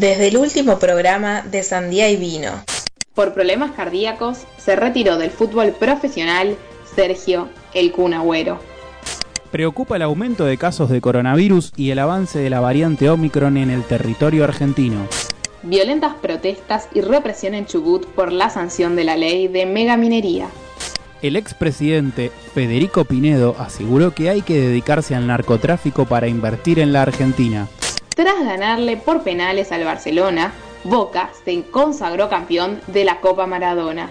desde el último programa de Sandía y Vino. Por problemas cardíacos, se retiró del fútbol profesional Sergio El Cunagüero. Preocupa el aumento de casos de coronavirus y el avance de la variante Omicron en el territorio argentino. Violentas protestas y represión en Chubut por la sanción de la ley de megaminería. El expresidente Federico Pinedo aseguró que hay que dedicarse al narcotráfico para invertir en la Argentina. Tras ganarle por penales al Barcelona, Boca se consagró campeón de la Copa Maradona.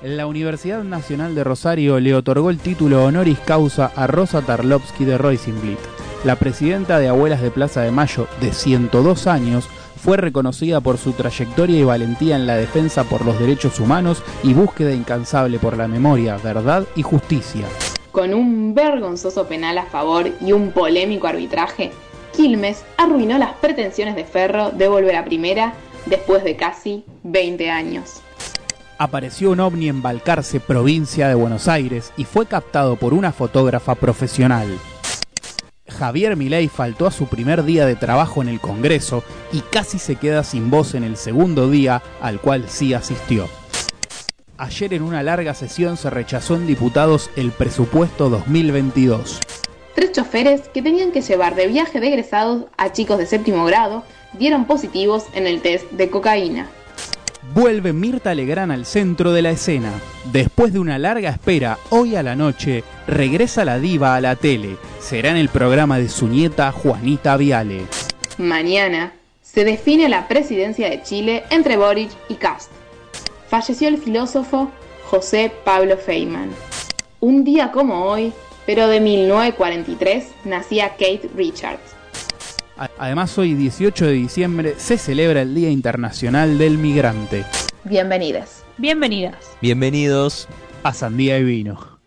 La Universidad Nacional de Rosario le otorgó el título honoris causa a Rosa Tarlovsky de Roisenblit. La presidenta de Abuelas de Plaza de Mayo, de 102 años, fue reconocida por su trayectoria y valentía en la defensa por los derechos humanos y búsqueda incansable por la memoria, verdad y justicia. Con un vergonzoso penal a favor y un polémico arbitraje, Quilmes arruinó las pretensiones de Ferro de volver a primera después de casi 20 años. Apareció un ovni en Balcarce, provincia de Buenos Aires, y fue captado por una fotógrafa profesional. Javier Milei faltó a su primer día de trabajo en el Congreso y casi se queda sin voz en el segundo día al cual sí asistió. Ayer en una larga sesión se rechazó en diputados el presupuesto 2022. Tres choferes que tenían que llevar de viaje de egresados a chicos de séptimo grado dieron positivos en el test de cocaína. Vuelve Mirta Legrán al centro de la escena. Después de una larga espera, hoy a la noche, regresa la diva a la tele. Será en el programa de su nieta Juanita Viale. Mañana se define la presidencia de Chile entre Boric y Cast. Falleció el filósofo José Pablo Feynman. Un día como hoy, pero de 1943, nacía Kate Richards. Además, hoy 18 de diciembre se celebra el Día Internacional del Migrante. Bienvenidas. Bienvenidas. Bienvenidos a Sandía y Vino.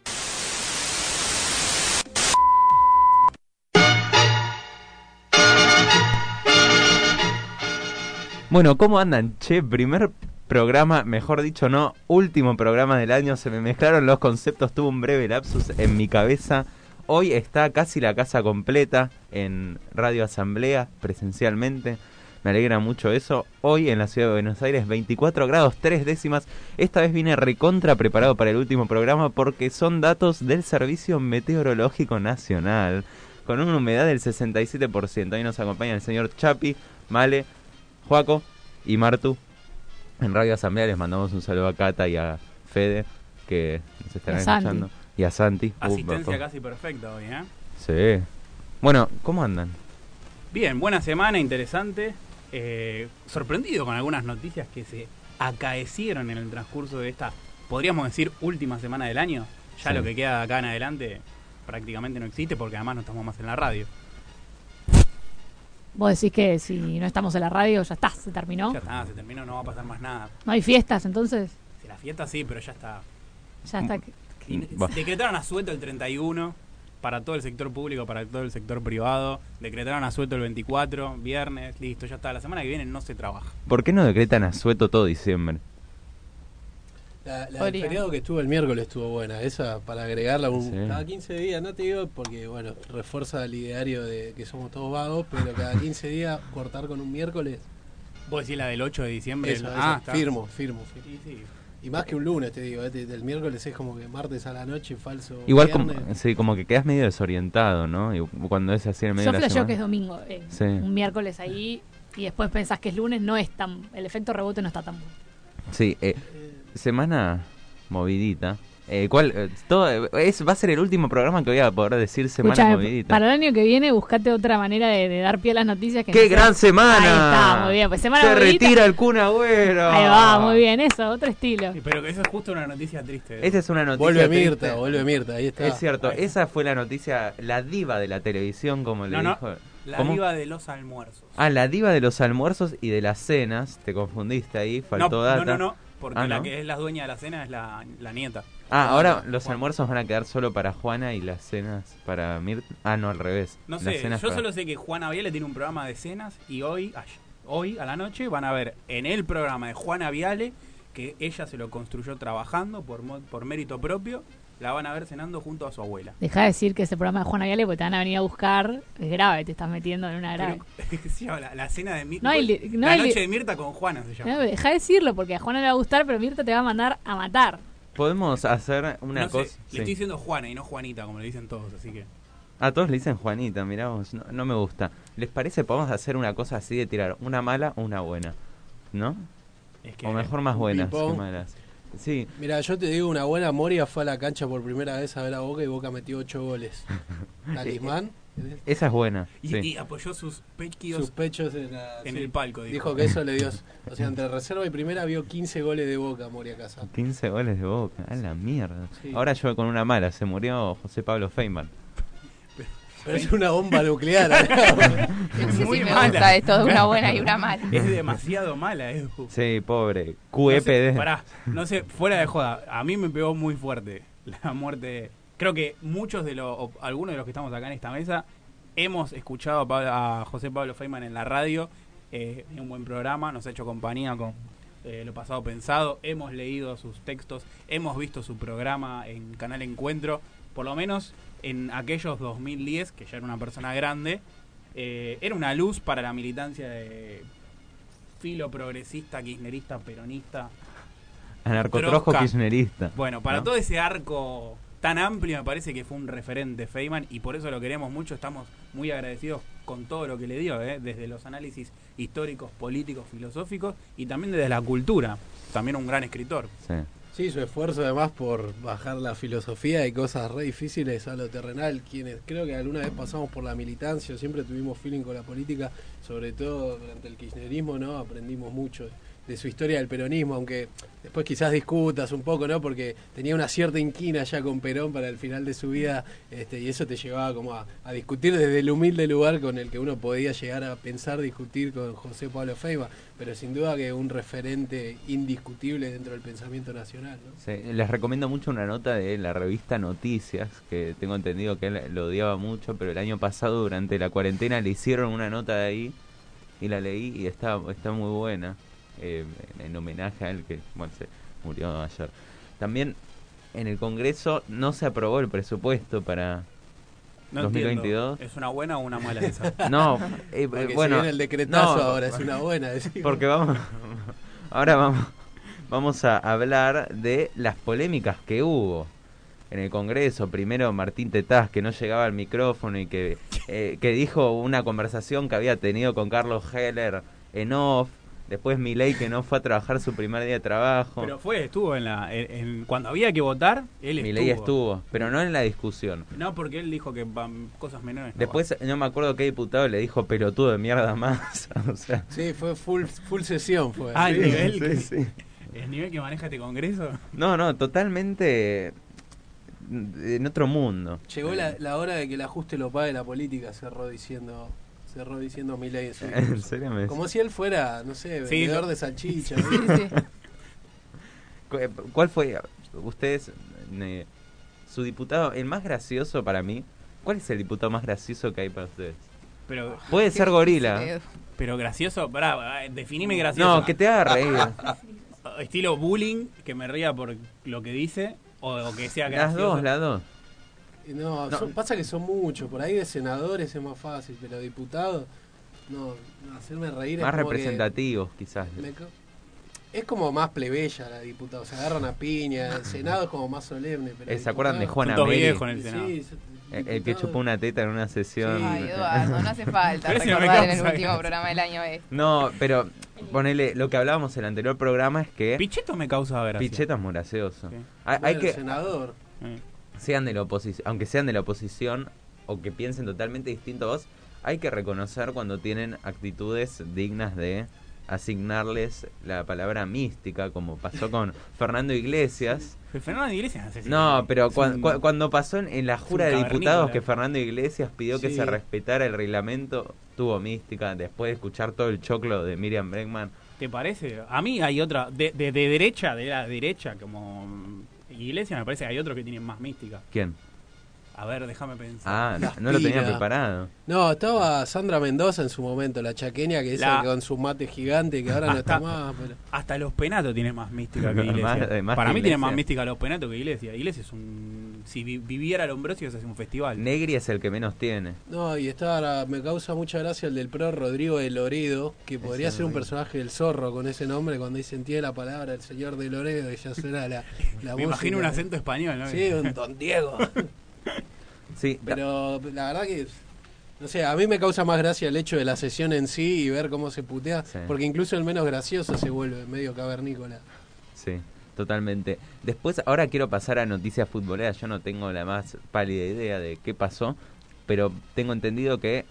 Bueno, ¿cómo andan? Che, primer programa, mejor dicho no, último programa del año, se me mezclaron los conceptos, tuve un breve lapsus en mi cabeza. Hoy está casi la casa completa en Radio Asamblea presencialmente. Me alegra mucho eso. Hoy en la ciudad de Buenos Aires 24 grados 3 décimas. Esta vez vine recontra preparado para el último programa porque son datos del Servicio Meteorológico Nacional. Con una humedad del 67%. Ahí nos acompaña el señor Chapi, Male, Juaco y Martu. En Radio Asamblea les mandamos un saludo a Cata y a Fede que nos estarán escuchando y a Santi. Asistencia casi perfecta hoy, ¿eh? Sí. Bueno, ¿cómo andan? Bien, buena semana, interesante. Eh, sorprendido con algunas noticias que se acaecieron en el transcurso de esta, podríamos decir, última semana del año. Ya lo que queda de acá en adelante prácticamente no existe porque además no estamos más en la radio. Vos decís que si no estamos en la radio ya está, se terminó. Ya está, se terminó, no va a pasar más nada. ¿No hay fiestas entonces? Sí, la fiesta sí, pero ya está. Ya está. Decretaron asueto el 31 para todo el sector público, para todo el sector privado. Decretaron asueto el 24, viernes, listo, ya está. La semana que viene no se trabaja. ¿Por qué no decretan asueto todo diciembre? La, la del feriado que estuvo el miércoles estuvo buena, esa para agregarla un, cada 15 días, no te digo porque bueno, refuerza el ideario de que somos todos vagos, pero cada 15 días cortar con un miércoles. ¿Vos decís la del 8 de diciembre? Eso, ah, firmo, firmo, firmo. Sí, sí. Y más que un lunes, te digo, este, el miércoles es como que martes a la noche, falso. Igual como, sí, como que quedas medio desorientado, ¿no? Y cuando es así en medio Yo de la que es domingo, eh, un miércoles ahí, y después pensás que es lunes, no es tan. El efecto rebote no está tan bueno. Sí, eh, semana movidita. Eh, ¿cuál, eh, todo, es, va a ser el último programa que voy a poder decir semana movidita. Para el año que viene, buscate otra manera de, dar pie a las noticias. Que ¡Qué gran semana! Ahí está, muy bien. Pues semana Se retira el Kun Agüero. Ahí va, muy bien, eso, otro estilo. pero eso es justo una noticia triste. Esta es una noticia Vuelve Mirta, vuelve Mirta, ahí está. Es cierto, esa fue la noticia, la diva de la televisión, como le dijo. La diva de los almuerzos. Ah, la diva de los almuerzos y de las cenas. Te confundiste ahí, faltó data. No, no, no, porque ah, la que es la dueña de la cena es la, la nieta. Ah, ahora los almuerzos van a quedar solo para Juana y las cenas para Mirta. Ah, no, al revés. No sé, yo solo sé que Juana Viale tiene un programa de cenas y hoy, hoy a la noche van a ver en el programa de Juana Viale que ella se lo construyó trabajando por, por mérito propio la van a ver cenando junto a su abuela. Deja de decir que ese programa de Juana Viale porque te van a venir a buscar. Es grave, te estás metiendo en una grave. la, cena de Mirta. No la noche de Mirta con Juana se llama. deja de decirlo porque a Juana le va a gustar, pero Mirta te va a mandar a matar. Podemos hacer una cosa. le estoy diciendo Juana y no Juanita, como le dicen todos, así que. A todos le dicen Juanita, miramos, no, no me gusta. ¿Les parece podemos hacer una cosa así de tirar una mala o una buena? ¿No? o mejor más buenas que malas. Sí. Mira, yo te digo una buena. Moria fue a la cancha por primera vez a ver a Boca y Boca metió ocho goles. Talismán. Esa es buena. Y, apoyó sus pechos, sus pechos en, el palco. Dijo. que eso le dio. O sea, entre reserva y primera vio 15 goles de Boca Moria Casa. 15 goles de Boca. A la mierda. Ahora yo con una mala. Se murió José Pablo Feynman. Pero es una bomba nuclear. es muy mala. esto de una buena y una mala. Es demasiado mala, Edu. Sí, pobre. QEPD. No pará, no sé, fuera de joda. A mí me pegó muy fuerte la muerte. Creo que muchos de los, algunos de los que estamos acá en esta mesa, hemos escuchado a, José Pablo Feynman en la radio. Eh, un buen programa, nos ha hecho compañía con eh, Lo Pasado Pensado. Hemos leído sus textos, hemos visto su programa en Canal Encuentro. Por lo menos en aquellos 2010, que ya era una persona grande, eh, era una luz para la militancia de filo progresista, kirchnerista, peronista. Anarcotrojo kirchnerista. Bueno, para todo ese arco tan amplio me parece que fue un referente Feynman y por eso lo queremos mucho, estamos muy agradecidos con todo lo que le dio, eh, desde los análisis históricos, políticos, filosóficos y también desde la cultura, también un gran escritor. Sí. Sí, su esfuerzo además por bajar la filosofía y cosas re difíciles a lo terrenal. Quienes creo que alguna vez pasamos por la militancia, siempre tuvimos feeling con la política, sobre todo durante el kirchnerismo, ¿no? Aprendimos mucho de su historia del peronismo, aunque después quizás discutas un poco, ¿no? Porque tenía una cierta inquina ya con Perón para el final de su vida, este, y eso te llevaba como a, discutir desde el humilde lugar con el que uno podía llegar a pensar discutir con José Pablo Feiba, pero sin duda que un referente indiscutible dentro del pensamiento nacional. ¿no? les recomiendo mucho una nota de la revista Noticias, que tengo entendido que él lo odiaba mucho, pero el año pasado durante la cuarentena le hicieron una nota de ahí y la leí y está, está muy buena eh, en homenaje a él que bueno, se murió ayer. También en el Congreso no se aprobó el presupuesto para 2022. ¿Es una buena o una mala esa? no, eh, bueno, el decretazo ahora es una buena. Porque vamos, ahora vamos, vamos a hablar de las polémicas que hubo en el Congreso. Primero Martín Tetaz, que no llegaba al micrófono y que, eh, que dijo una conversación que había tenido con Carlos Heller en off Después Milei que no fue a trabajar su primer día de trabajo. Pero fue, estuvo en la en, cuando había que votar, él Milei estuvo, pero no en la discusión. No, porque él dijo que cosas menores. Después no me acuerdo qué diputado le dijo pelotudo de mierda más, o sea. Sí, fue full full sesión fue. Ah, el nivel sí, el nivel que maneja este Congreso. No, no, totalmente en otro mundo. Llegó la, la hora de que el ajuste lo pague la política, cerró diciendo cerró diciendo Milei eso. ¿En serio Como si él fuera, no sé, vendedor de salchicha. ¿Cuál fue, ustedes, su diputado, el más gracioso para mí? ¿Cuál es el diputado más gracioso que hay para ustedes? Pero, Puede ser gorila. Pero gracioso, pará, definime gracioso. No, que te haga reír. Estilo bullying, que me ría por lo que dice, o, que sea gracioso. Las dos, las dos. No, pasa que son muchos. Por ahí de senadores es más fácil, pero diputados, no, hacerme reír Más representativos, quizás. es como más plebeya la diputada, se agarran a piña. El Senado es como más solemne. Pero eh, ¿Se acuerdan de Juana el el, que chupó una teta en una sesión. Ay, Eduardo, no hace falta recordar en el último programa del año este. No, pero ponele, lo que hablábamos en el anterior programa es que... Picheto me causa gracia. Picheto es muy gracioso. Hay, que... senador sean de la oposición, aunque sean de la oposición o que piensen totalmente distinto a vos, hay que reconocer cuando tienen actitudes dignas de asignarles la palabra mística, como pasó con Fernando Iglesias. Fernando Iglesias no, pero cuando pasó en, la jura de diputados que Fernando Iglesias pidió que se respetara el reglamento, tuvo mística después de escuchar todo el choclo de Miriam Bregman. ¿Te parece? A mí hay otra, de, de derecha, de la derecha, como Iglesia me parece que hay otros que tienen más mística. ¿Quién? A ver, déjame pensar. Ah, no lo tenía preparado. No, estaba Sandra Mendoza en su momento, la chaqueña, que La- con su mate gigante, que ahora no está más. Pero... Hasta los penatos tiene más mística que Iglesia. Más- eh, más Para que mí tiene más mística los penatos que Iglesia. Iglesia es un. Si vi- viviera Lombroso, se hace un festival. Negri es el que menos tiene. No, y estaba, me causa mucha gracia el del pro Rodrigo de Loredo, que podría Ese ser un personaje del zorro con ese nombre cuando dicen tiene la palabra el señor de Loredo y ya suena la, la Me imagino un acento español, ¿no? Sí, un don Diego. Sí, Pero la verdad que, no sé, a mí me causa más gracia el hecho de la sesión en sí y ver cómo se putea, Sí. porque incluso el menos gracioso se vuelve medio cavernícola. sí, totalmente. Después, ahora quiero pasar a noticias futboleras. Yo no tengo la más pálida idea de qué pasó, pero tengo entendido que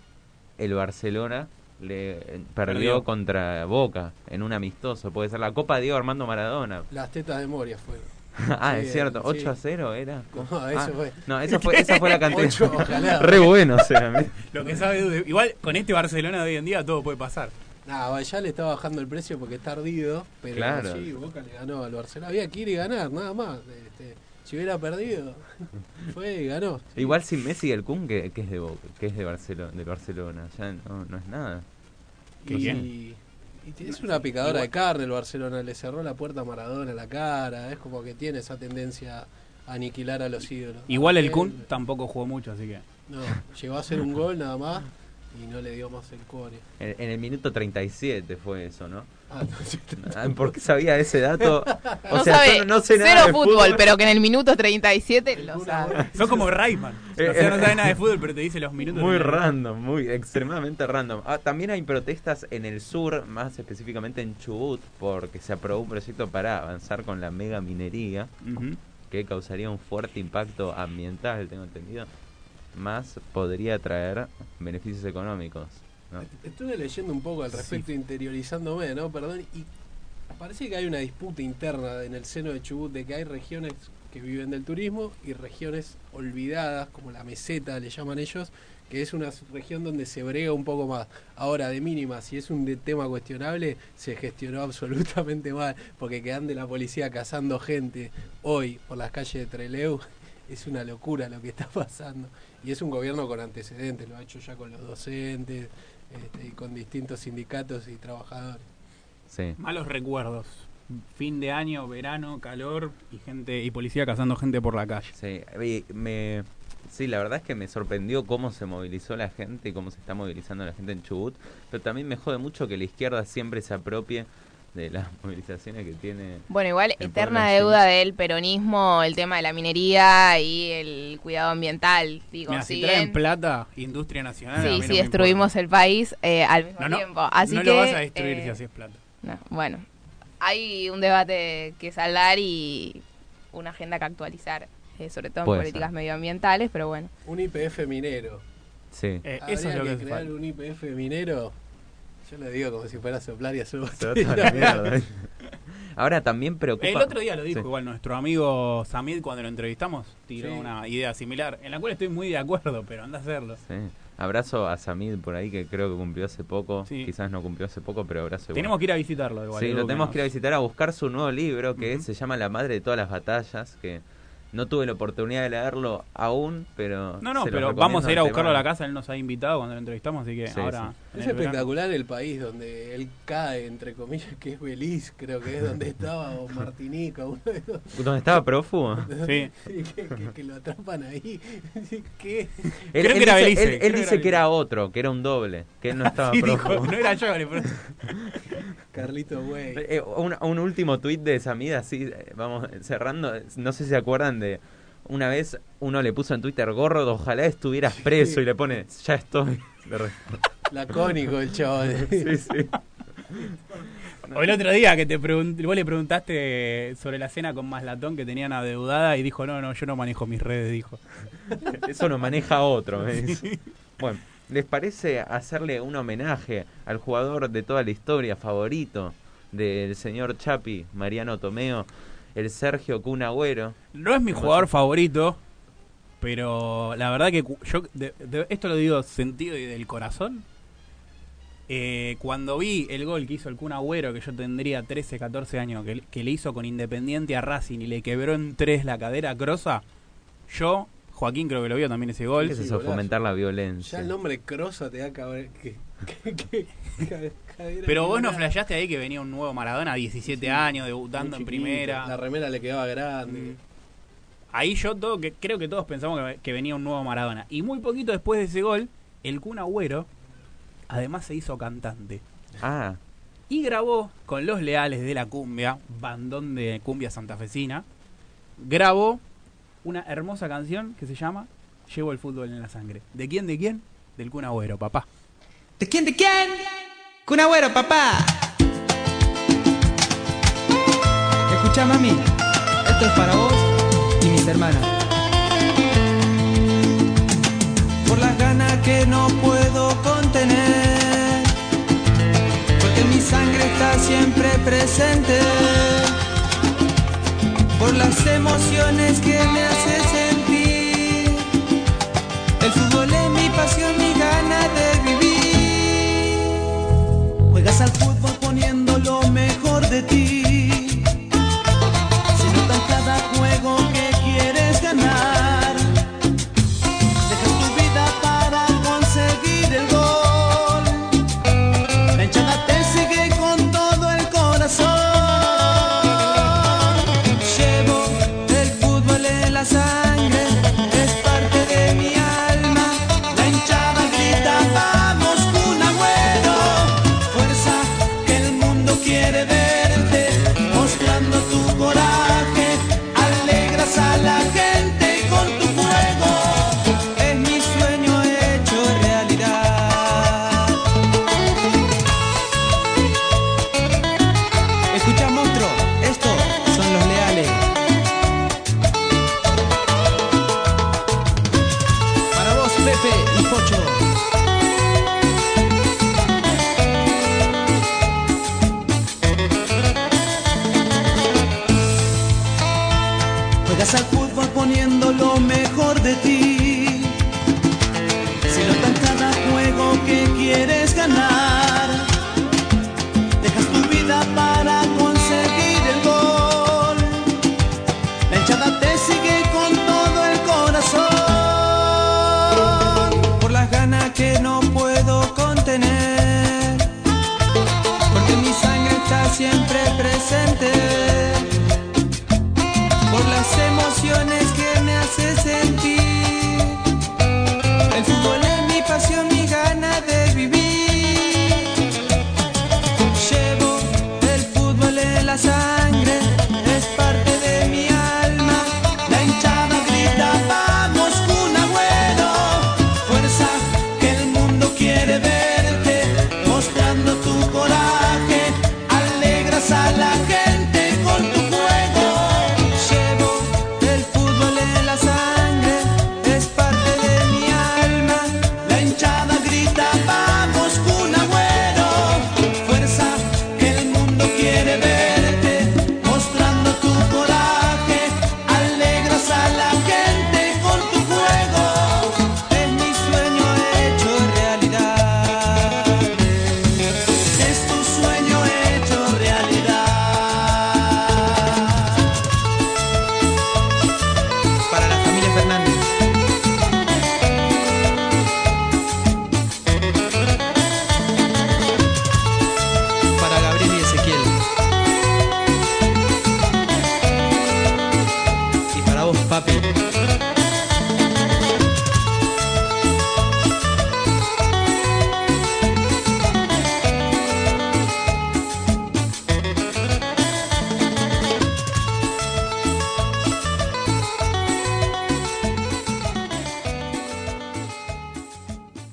el Barcelona le eh, perdió, Perdió. contra Boca en un amistoso. Puede ser la Copa Diego Armando Maradona. Las tetas de Moria fueron. ah, Sí, es cierto. sí. 8 a 0 era. No, eso Ah, fue. No, esa fue, esa fue la cantidad. Re bueno, o sea. Lo que sabe. Igual con este Barcelona de hoy en día todo puede pasar. Nada, ya le está bajando el precio porque está ardido, pero Claro. sí, Boca le ganó al Barcelona. Había que ir y ganar, nada más. Este, si hubiera perdido, fue y ganó. sí. Igual sin Messi y el Kun, que, que es de Boca, que es de Barcelona, del Barcelona. Ya no, no es nada. Qué y, bien. Y es una picadora de carne el Barcelona, le cerró la puerta a Maradona la cara, es como que tiene esa tendencia a aniquilar a los ídolos. Igual el Kun tampoco jugó mucho, así que. No, llegó a hacer un gol nada más y no le dio más el core. En, en el minuto 37 fue eso, ¿no? Ah, no, Ah, Porque sabía ese dato. O no sea, sabe yo no, no sé nada cero de fútbol, pero que en el minuto 37 lo sabe. Son como Rayman. Eh, O sea, no sabe nada de fútbol, pero te dice los minutos. Muy random, muy extremadamente random. Ah, también hay protestas en el sur, más específicamente en Chubut, porque se aprobó un proyecto para avanzar con la mega minería, que causaría un fuerte impacto ambiental, tengo entendido. Más podría traer beneficios económicos. ¿no? Estuve leyendo un poco al respecto, interiorizándome, ¿no? Perdón, y parece que hay una disputa interna en el seno de Chubut de que hay regiones que viven del turismo y regiones olvidadas, como la meseta le llaman ellos, que es una región donde se brega un poco más. Ahora, de mínima, si es un de- tema cuestionable, se gestionó absolutamente mal, porque que ande la policía cazando gente hoy por las calles de Trelew es una locura lo que está pasando. Y es un gobierno con antecedentes, lo ha hecho ya con los docentes este, y con distintos sindicatos y trabajadores. Sí. Malos recuerdos. Fin de año, verano, calor y gente y policía cazando gente por la calle. Sí, me, sí, la verdad es que me sorprendió cómo se movilizó la gente y cómo se está movilizando la gente en Chubut, pero también me jode mucho que la izquierda siempre se apropie de las movilizaciones que tiene. Bueno, igual eterna deuda del peronismo, el tema de la minería y el cuidado ambiental. Digo, Mira, si traen bien- plata, industria nacional. Sí, si destruimos el país eh, al mismo importa. No, no, tiempo. Así no que, lo vas a destruir eh, si así es plata. no, bueno, hay un debate que saldar y una agenda que actualizar, eh, sobre todo en Puede políticas ser. medioambientales, pero bueno. Un IPF minero. Sí. Eh, eso es lo que crear un IPF minero. Yo lo digo como si fuera a soplar y la mierda. Ahora también preocupa. El otro día lo dijo Sí. igual nuestro amigo Samid cuando lo entrevistamos, tiró Sí. una idea similar, en la cual estoy muy de acuerdo, pero anda a hacerlo. Sí. Abrazo a Samid por ahí que creo que cumplió hace poco. Sí. Quizás no cumplió hace poco, pero abrazo igual. Tenemos que ir a visitarlo igual. Sí, lo tenemos que ir a visitar a buscar su nuevo libro que se llama La madre de todas las batallas, que no tuve la oportunidad de leerlo aún, pero No, no, pero vamos a ir a buscarlo a la casa, él nos ha invitado cuando lo entrevistamos, así que Sí, ahora... en Es el verano- espectacular el país donde él cae, entre comillas, que es Belice, creo que es donde estaba, o Martinica, uno de esos. ¿Dónde estaba Prófugo? Sí. Sí, que, que- que lo atrapan ahí. ¿Qué? Él, Creo él que era dice, Belice, él- él que era dice que era otro, que era un doble, que él no estaba Sí, prófugo. dijo, no era yo. Carlito Güey. Eh, un, un último tuit de Samid, así, eh, vamos cerrando. No sé si se acuerdan de. Una vez uno le puso en Twitter, gorro, ojalá estuvieras preso, y le pone, ya estoy. Lacónico el chabón. sí, sí. O el otro día que te pregun- vos le preguntaste sobre la cena con Maslatón que tenían adeudada y dijo, no, no, yo no manejo mis redes, dijo. Eso lo maneja otro. dice. Bueno, ¿les parece hacerle un homenaje al jugador de toda la historia favorito del señor Chapi, Mariano Tomeo, el Sergio Kun Agüero? No es mi jugador favorito, pero la verdad que yo, de- de- esto lo digo sentido y del corazón. Eh, cuando vi el gol que hizo el Kun Agüero, que yo tendría 13, 14 años, que, que le hizo con Independiente a Racing y le quebró en tres la cadera a Crosa, yo Joaquín creo que lo vio también ese gol. ¿Qué es eso? Fomentar la violencia. Ya el nombre Crosa te da que, que, que, Pero vos no flasheaste ahí que venía un nuevo Maradona, 17 años, debutando en primera. La remera le quedaba grande. Mm. Ahí yo todo, que creo que todos pensamos que, venía un nuevo Maradona. Y muy poquito después de ese gol, el Kun Agüero además se hizo cantante. Ah. Y grabó con los leales de la cumbia, bandón de cumbia santafesina, grabó una hermosa canción que se llama Llevo el fútbol en la sangre. ¿De quién? ¿De quién? Del Kun Agüero, papá. ¿De quién? ¿De quién? Kun Agüero, papá. Escucha, mami. Esto es para vos y mis hermanas. Por las ganas que no puedo está siempre presente por las emociones que me hace sentir. El fútbol es mi pasión, mi gana de vivir. Juegas al fútbol poniendo lo mejor de ti. porque mi sangre está siempre presente.